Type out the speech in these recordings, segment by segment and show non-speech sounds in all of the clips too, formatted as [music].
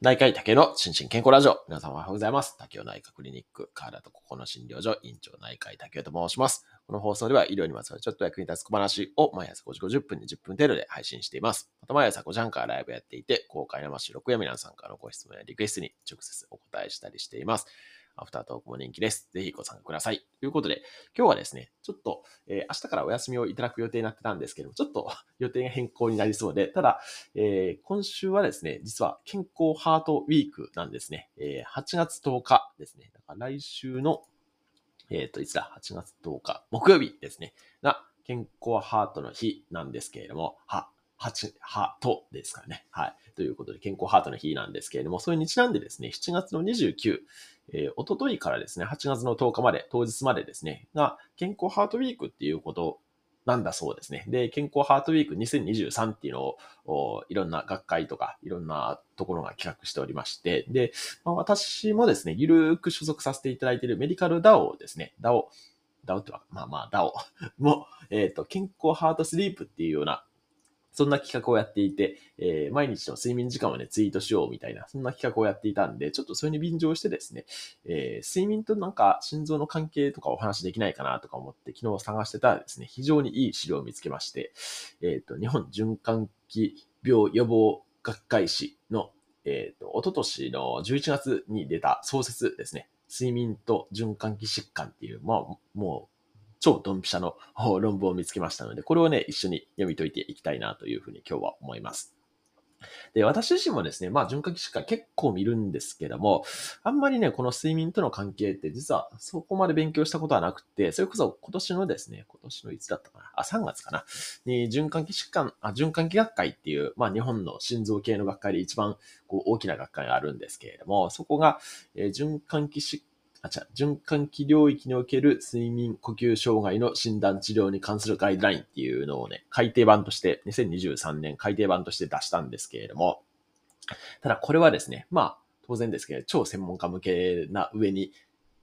内科医竹の心身健康ラジオ。皆様おはようございます。竹雄内科クリニック、体とここの診療所、院長内科医竹雄と申します。この放送では医療にまつわるちょっと役に立つ小話を毎朝5時50分に10分程度で配信しています。また毎朝5時半からライブやっていて、公開生収録や皆さんからのご質問やリクエストに直接お答えしたりしています。アフタートークも人気です。ぜひご参加ください。ということで、今日はですね、ちょっと、えー、明日からお休みをいただく予定になってたんですけども、ちょっと [laughs] 予定が変更になりそうで、ただ、えー、今週はですね、実は健康ハートウィークなんですね。えー、8月10日ですね。だから来週の、えっ、と、いつだ ?8 月10日、木曜日ですね。が、健康ハートの日なんですけれども、は、8、ハートですからね。はい。ということで、健康ハートの日なんですけれども、それにちなんでですね、7月の29、えー、おとといからですね、8月の10日まで、当日までですね、が、健康ハートウィークっていうことなんだそうですね。で、健康ハートウィーク2023っていうのを、いろんな学会とか、いろんなところが企画しておりまして、で、まあ、私もですね、ゆるーく所属させていただいているメディカル DAO ですね、DAO、DAO っては、まあまあ DAO も、えっ、ー、と、健康ハートスリープっていうようなそんな企画をやっていて、えー、毎日の睡眠時間をね、ツイートしようみたいな、そんな企画をやっていたんで、ちょっとそれに便乗してですね、えー、睡眠となんか心臓の関係とかお話できないかなとか思って昨日探してたらですね、非常にいい資料を見つけまして、えっ、ー、と、日本循環器病予防学会誌の、えっ、ー、と、おととしの11月に出た創設ですね、睡眠と循環器疾患っていう、まあ、もう、超ドンピシャの論文を見つけましたので、これをね、一緒に読み解いていきたいなというふうに今日は思います。で、私自身もですね、まあ、循環器疾患結構見るんですけども、あんまりね、この睡眠との関係って実はそこまで勉強したことはなくて、それこそ今年のですね、今年のいつだったかな、あ、3月かな、に循環器疾患、あ、循環器学会っていう、まあ、日本の心臓系の学会で一番こう大きな学会があるんですけれども、そこが、えー、循環器疾患あ、違う、循環器領域における睡眠呼吸障害の診断治療に関するガイドラインっていうのをね、改訂版として、2023年改訂版として出したんですけれども、ただこれはですね、まあ、当然ですけど、超専門家向けな上に、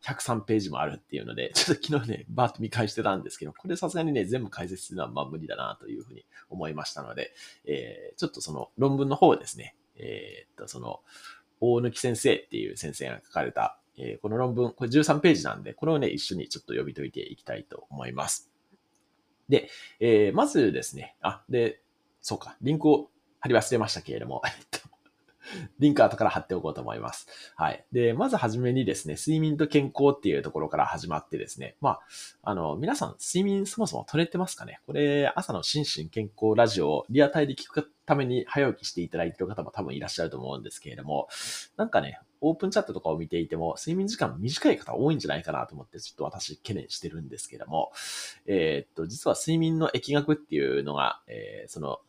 103ページもあるっていうので、ちょっと昨日ね、バーッと見返してたんですけど、これさすがにね、全部解説するのはまあ無理だなというふうに思いましたので、えー、ちょっとその論文の方ですね、えー、っと、その、大貫先生っていう先生が書かれたえー、この論文、これ13ページなんで、これをね、一緒にちょっと読み解いていきたいと思います。で、えー、まずですね、あ、で、そうか、リンクを貼り忘れましたけれども、[laughs] リンク後から貼っておこうと思います。はい。で、まずはじめにですね、睡眠と健康っていうところから始まってですね、まあ、あの、皆さん睡眠そもそも取れてますかね？これ、朝の心身健康ラジオをリアタイで聞くために早起きしていただいている方も多分いらっしゃると思うんですけれども、なんかね、オープンチャットとかを見ていても、睡眠時間短い方多いんじゃないかなと思って、ちょっと私懸念してるんですけども、えー、っと、実は睡眠の疫学っていうのが、えー、その、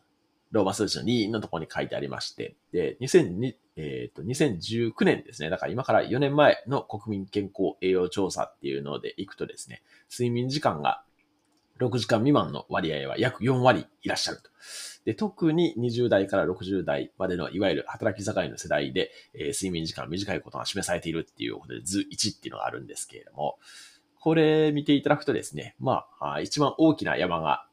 ローマ数字の2のところに書いてありまして、で、2002、えっ、と、2019年ですね。だから今から4年前の国民健康栄養調査っていうのでいくとですね、睡眠時間が6時間未満の割合は約4割いらっしゃると。で、特に20代から60代までのいわゆる働き盛りの世代で、えー、睡眠時間短いことが示されているっていうことで図1っていうのがあるんですけれども、これ見ていただくとですね、まあ、一番大きな山が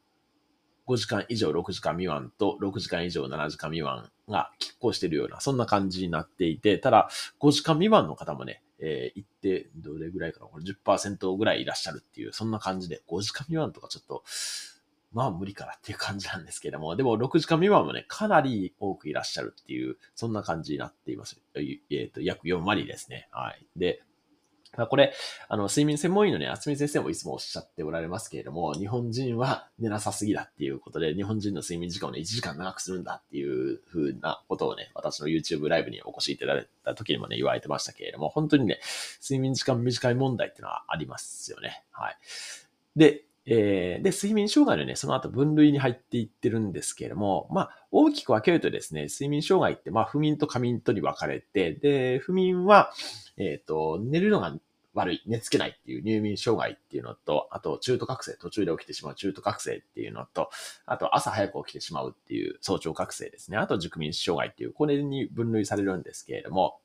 5時間以上6時間未満と6時間以上7時間未満が拮抗しているような、そんな感じになっていて、ただ、5時間未満の方もね、えー、一定、どれぐらいかなこれ10%ぐらいいらっしゃるっていう、そんな感じで、5時間未満とかちょっと、まあ無理かなっていう感じなんですけども、でも6時間未満もね、かなり多くいらっしゃるっていう、そんな感じになっています。えっ、ー、と、約4割ですね。はい。で、まこれ、あの、睡眠専門医のね、厚み先生もいつもおっしゃっておられますけれども、日本人は寝なさすぎだっていうことで、日本人の睡眠時間をね、1時間長くするんだっていうふうなことをね、私の YouTube ライブにお越しいただいた時にもね、言われてましたけれども、本当にね、睡眠時間短い問題っていうのはありますよね。はい。で、えー、で、睡眠障害のね、その後分類に入っていってるんですけれども、まあ、大きく分けるとですね、睡眠障害って、まあ、不眠と過眠とに分かれて、で、不眠は、えっ、ー、と、寝るのが悪い、寝つけないっていう入眠障害っていうのと、あと中途覚醒、途中で起きてしまう中途覚醒っていうのと、あと朝早く起きてしまうっていう早朝覚醒ですね。あと熟眠障害っていう、これに分類されるんですけれども、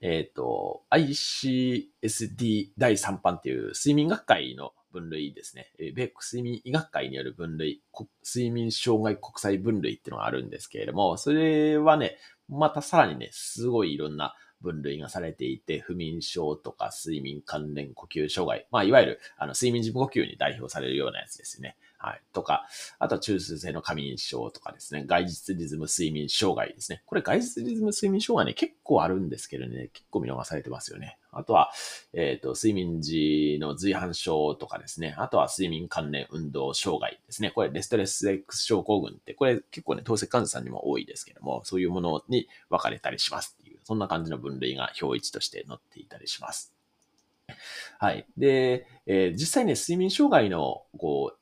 えっ、ー、と、ICSD 第3版っていう睡眠学会の分類ですね。米国睡眠医学会による分類、睡眠障害国際分類っていうのがあるんですけれども、それはね、またさらにね、すごいいろんな分類がされていて、不眠症とか睡眠関連呼吸障害、まあ、いわゆる、あの、睡眠時無呼吸に代表されるようなやつですね。はい。とか、あとは中枢性の過眠症とかですね、外実リズム睡眠障害ですね。これ外実リズム睡眠障害ね、結構あるんですけどね、結構見逃されてますよね。あとは、えっ、と、睡眠時の随伴症とかですね。あとは睡眠関連運動障害ですね。これ、レストレス X 症候群って、これ結構ね、透析患者さんにも多いですけども、そういうものに分かれたりしますっていう、そんな感じの分類が表一として載っていたりします。はい。で、えー実際ね、睡眠障害の、こう、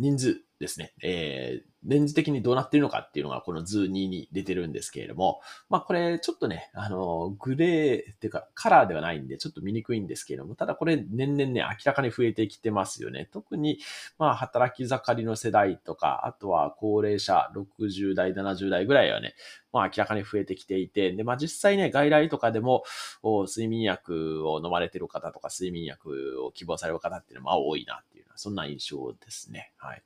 人数ですね、えー、年次的にどうなっているのかっていうのがこの図2に出てるんですけれども、まあこれちょっとね、あの、グレーっていうかカラーではないんでちょっと見にくいんですけれども、ただこれ年々ね、明らかに増えてきてますよね。特に、まあ働き盛りの世代とか、あとは高齢者60代、70代ぐらいはね、まあ明らかに増えてきていて、で、まあ実際ね、外来とかでも、睡眠薬を飲まれてる方とか、睡眠薬を希望される方っていうのは多いなな、そんな印象ですね。はい。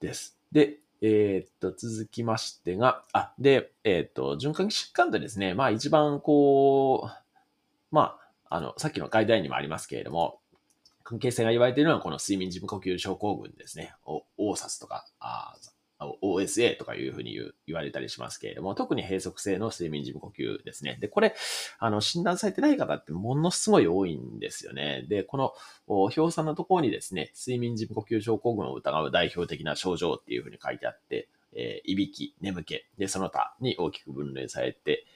です。で、えーっと、続きましてが、あ、で、えーっと、循環器疾患とですね、まあ一番こう、まあ、あの、さっきのガイドラインにもありますけれども、関係性が言われているのはこの睡眠時無呼吸症候群ですね。お、オーサスとか、あ OSA とかいうふうに言われたりしますけれども、特に閉塞性の睡眠時無呼吸ですね。で、これ、あの、診断されてない方ってものすごい多いんですよね。で、この、表さのところにですね、睡眠時無呼吸症候群を疑う代表的な症状っていうふうに書いてあって、えーいびき、眠気、で、その他に大きく分類されて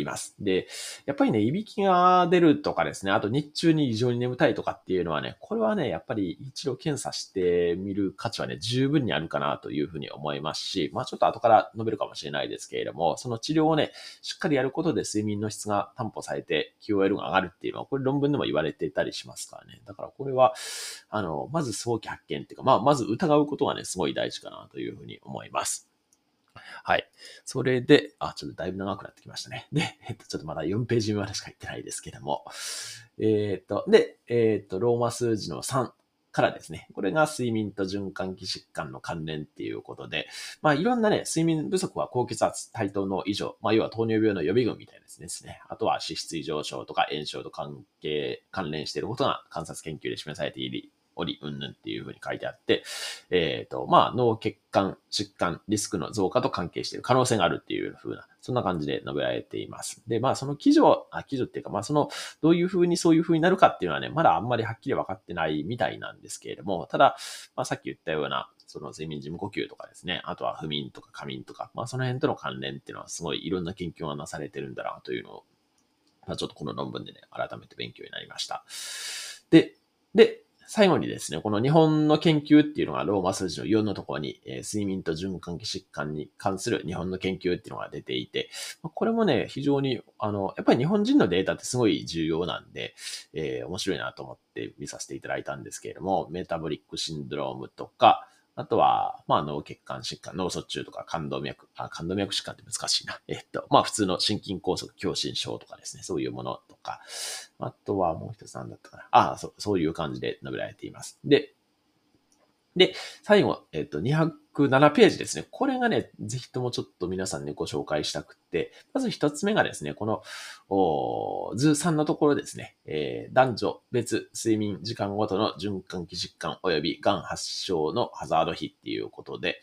います。で、やっぱりね、いびきが出るとかですね、あと日中に異常に眠たいとかっていうのはね、これはね、やっぱり一度検査してみる価値はね、十分にあるかなというふうに思いますし、まあちょっと後から述べるかもしれないですけれども、その治療をね、しっかりやることで睡眠の質が担保されて QOL が上がるっていうのは、これ論文でも言われていたりしますからね。だからこれは、あの、まず早期発見っていうか、まあまず疑うことがね、すごい大事かなというふうに思います。はい。それで、あ、ちょっとだいぶ長くなってきましたね。[laughs] で、えっと、ちょっとまだ4ページ目までしか言ってないですけども。えっと、で、えっと、ローマ数字の3からですね。これが睡眠と循環器疾患の関連っていうことで、まあ、いろんなね、睡眠不足は高血圧、対等の異常、まあ、要は糖尿病の予備軍みたいなですね。あとは脂質異常症とか炎症と関係、関連していることが観察研究で示されているおり、うんぬんっていうふうに書いてあって、えっ、と、まあ、脳血管疾患リスクの増加と関係している可能性があるっていうふうな、そんな感じで述べられています。で、まあ、その記事あ、記事っていうか、まあ、その、どういうふうにそういうふうになるかっていうのはね、まだあんまりはっきり分かってないみたいなんですけれども、ただ、まあ、さっき言ったような、その睡眠時無呼吸とかですね、あとは不眠とか過眠とか、まあ、その辺との関連っていうのはすごいいろんな研究がなされてるんだなというのを、まあ、ちょっとこの論文でね、改めて勉強になりました。で、で、最後にですね、この日本の研究っていうのがローマ数字の4のところに、えー睡眠と循環器疾患に関する日本の研究っていうのが出ていて、これもね、非常に、あの、やっぱり日本人のデータってすごい重要なんで、えー面白いなと思って見させていただいたんですけれども、メタボリックシンドロームとか、あとは、まあ、脳血管疾患、脳卒中とか冠動脈、あ、冠動脈疾患って難しいな。[laughs] えっと、まあ、普通の心筋梗塞、狭心症とかですね、そういうものとか、あとはもう一つ何だったかな。ああ、そう、そういう感じで述べられています。で、で、最後、えっと、7ページですね。これがね、ぜひともちょっと皆さんにご紹介したくって、まず一つ目がですね、この、図3のところですね、えー男女別睡眠時間ごとの循環器疾患及び癌発症のハザード比っていうことで、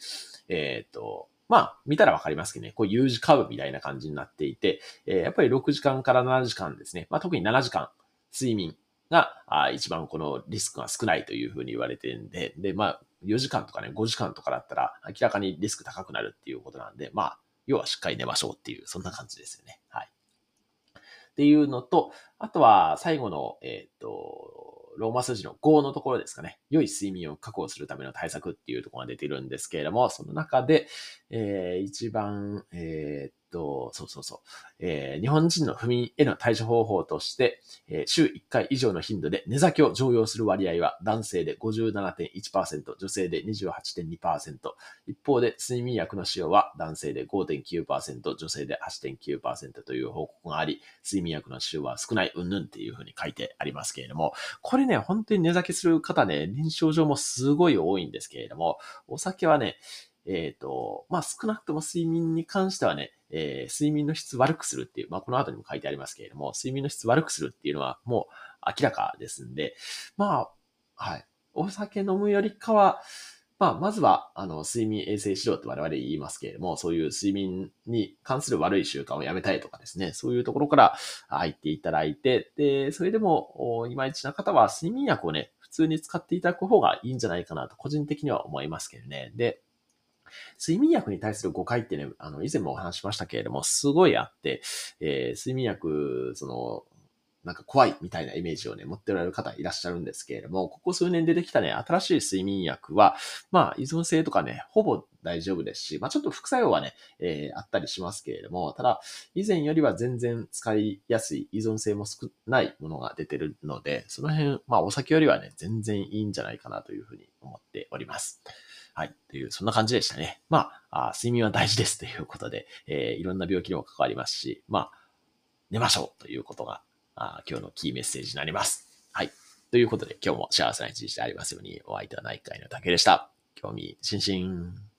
えっ、と、まあ、見たらわかりますけどね、こう U 字カーブみたいな感じになっていて、えーやっぱり6時間から7時間ですね、まあ特に7時間睡眠があ一番このリスクが少ないというふうに言われてるんで、で、まあ4時間とかね、5時間とかだったら明らかにリスク高くなるっていうことなんで、まあ、要はしっかり寝ましょうっていう、そんな感じですよね。はい。っていうのと、あとは最後の、えっ、と、ローマ数字の5のところですかね。良い睡眠を確保するための対策っていうところが出ているんですけれども、その中で、えー一番、えーっと、そうそうそう。えー日本人の不眠への対処方法として、えー週1回以上の頻度で寝酒を常用する割合は男性で57.1%、女性で28.2%。一方で睡眠薬の使用は男性で5.9%、女性で8.9%という報告があり、睡眠薬の使用は少ないうんぬんっていうふうに書いてありますけれども、これね、本当に寝酒する方ね、臨床上もすごい多いんですけれども、お酒はね、えっ、と、まあ、少なくとも睡眠に関してはね、えー睡眠の質悪くするっていう、まあ、この後にも書いてありますけれども、睡眠の質悪くするっていうのはもう明らかですんで、まあ、はい。お酒飲むよりかは、まあ、まずは、あの、睡眠衛生指導って我々言いますけれども、そういう睡眠に関する悪い習慣をやめたいとかですね、そういうところから入っていただいて、で、それでも、いまいちな方は睡眠薬をね、普通に使っていただく方がいいんじゃないかなと、個人的には思いますけどね。で、睡眠薬に対する誤解ってね、あの、以前もお話ししましたけれども、すごいあって、えー睡眠薬、その、なんか怖いみたいなイメージをね、持っておられる方いらっしゃるんですけれども、ここ数年出てきたね、新しい睡眠薬は、まあ、依存性とかね、ほぼ大丈夫ですし、まあ、ちょっと副作用はね、えーあったりしますけれども、ただ、以前よりは全然使いやすい、依存性も少ないものが出てるので、その辺、まあ、お酒よりはね、全然いいんじゃないかなというふうに思っております。はい。という、そんな感じでしたね。まあ、あ睡眠は大事ですということで、えーいろんな病気にも関わりますし、まあ、寝ましょうということが、あ今日のキーメッセージになります。はい。ということで、今日も幸せな一日でありますように、お相手は内科医の竹でした。興味津々。